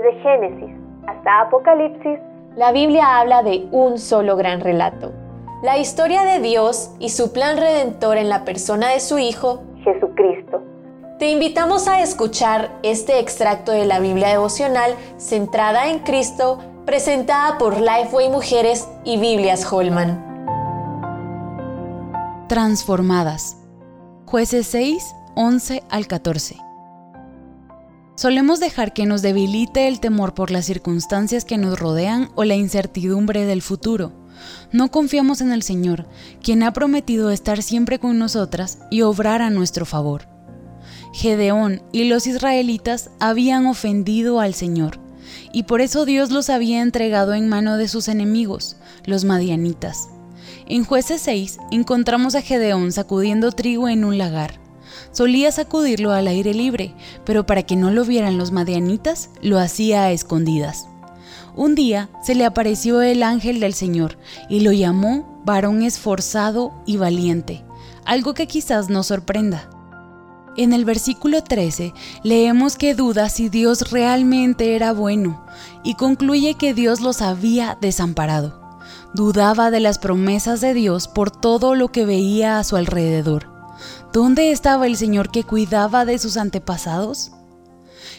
Desde Génesis hasta Apocalipsis, la Biblia habla de un solo gran relato. La historia de Dios y su plan redentor en la persona de su Hijo, Jesucristo. Te invitamos a escuchar este extracto de la Biblia devocional centrada en Cristo, presentada por Lifeway Mujeres y Biblias Holman. Transformadas. Jueces 6, 11 al 14. Solemos dejar que nos debilite el temor por las circunstancias que nos rodean o la incertidumbre del futuro. No confiamos en el Señor, quien ha prometido estar siempre con nosotras y obrar a nuestro favor. Gedeón y los israelitas habían ofendido al Señor, y por eso Dios los había entregado en mano de sus enemigos, los madianitas. En jueces 6 encontramos a Gedeón sacudiendo trigo en un lagar. Solía sacudirlo al aire libre, pero para que no lo vieran los madianitas, lo hacía a escondidas. Un día se le apareció el ángel del Señor y lo llamó varón esforzado y valiente, algo que quizás nos sorprenda. En el versículo 13 leemos que duda si Dios realmente era bueno y concluye que Dios los había desamparado. Dudaba de las promesas de Dios por todo lo que veía a su alrededor. ¿Dónde estaba el Señor que cuidaba de sus antepasados?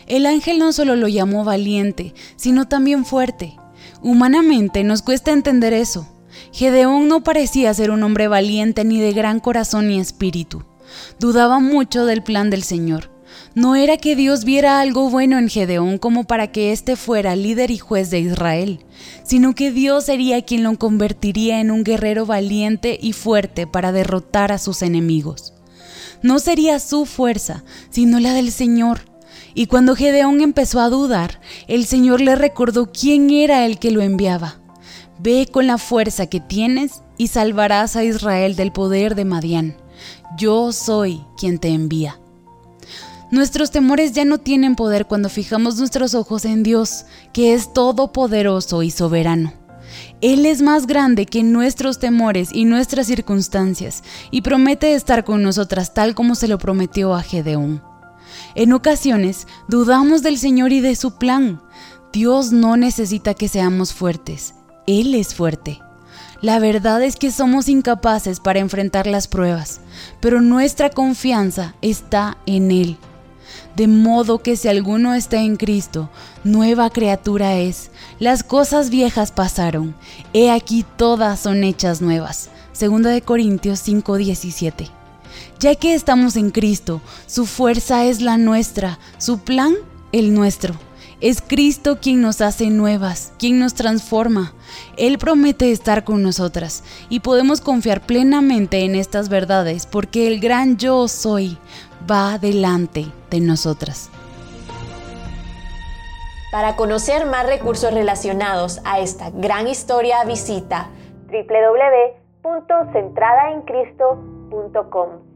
El ángel no solo lo llamó valiente, sino también fuerte. Humanamente nos cuesta entender eso. Gedeón no parecía ser un hombre valiente ni de gran corazón ni espíritu. Dudaba mucho del plan del Señor. No era que Dios viera algo bueno en Gedeón como para que éste fuera líder y juez de Israel, sino que Dios sería quien lo convertiría en un guerrero valiente y fuerte para derrotar a sus enemigos. No sería su fuerza, sino la del Señor. Y cuando Gedeón empezó a dudar, el Señor le recordó quién era el que lo enviaba. Ve con la fuerza que tienes y salvarás a Israel del poder de Madián. Yo soy quien te envía. Nuestros temores ya no tienen poder cuando fijamos nuestros ojos en Dios, que es todopoderoso y soberano. Él es más grande que nuestros temores y nuestras circunstancias y promete estar con nosotras tal como se lo prometió a Gedeón. En ocasiones dudamos del Señor y de su plan. Dios no necesita que seamos fuertes, Él es fuerte. La verdad es que somos incapaces para enfrentar las pruebas, pero nuestra confianza está en Él. De modo que si alguno está en Cristo, nueva criatura es. Las cosas viejas pasaron, he aquí todas son hechas nuevas. Segunda de Corintios 5:17. Ya que estamos en Cristo, su fuerza es la nuestra, su plan el nuestro. Es Cristo quien nos hace nuevas, quien nos transforma. Él promete estar con nosotras y podemos confiar plenamente en estas verdades porque el gran yo soy va delante de nosotras. Para conocer más recursos relacionados a esta gran historia, visita www.centradaencristo.com.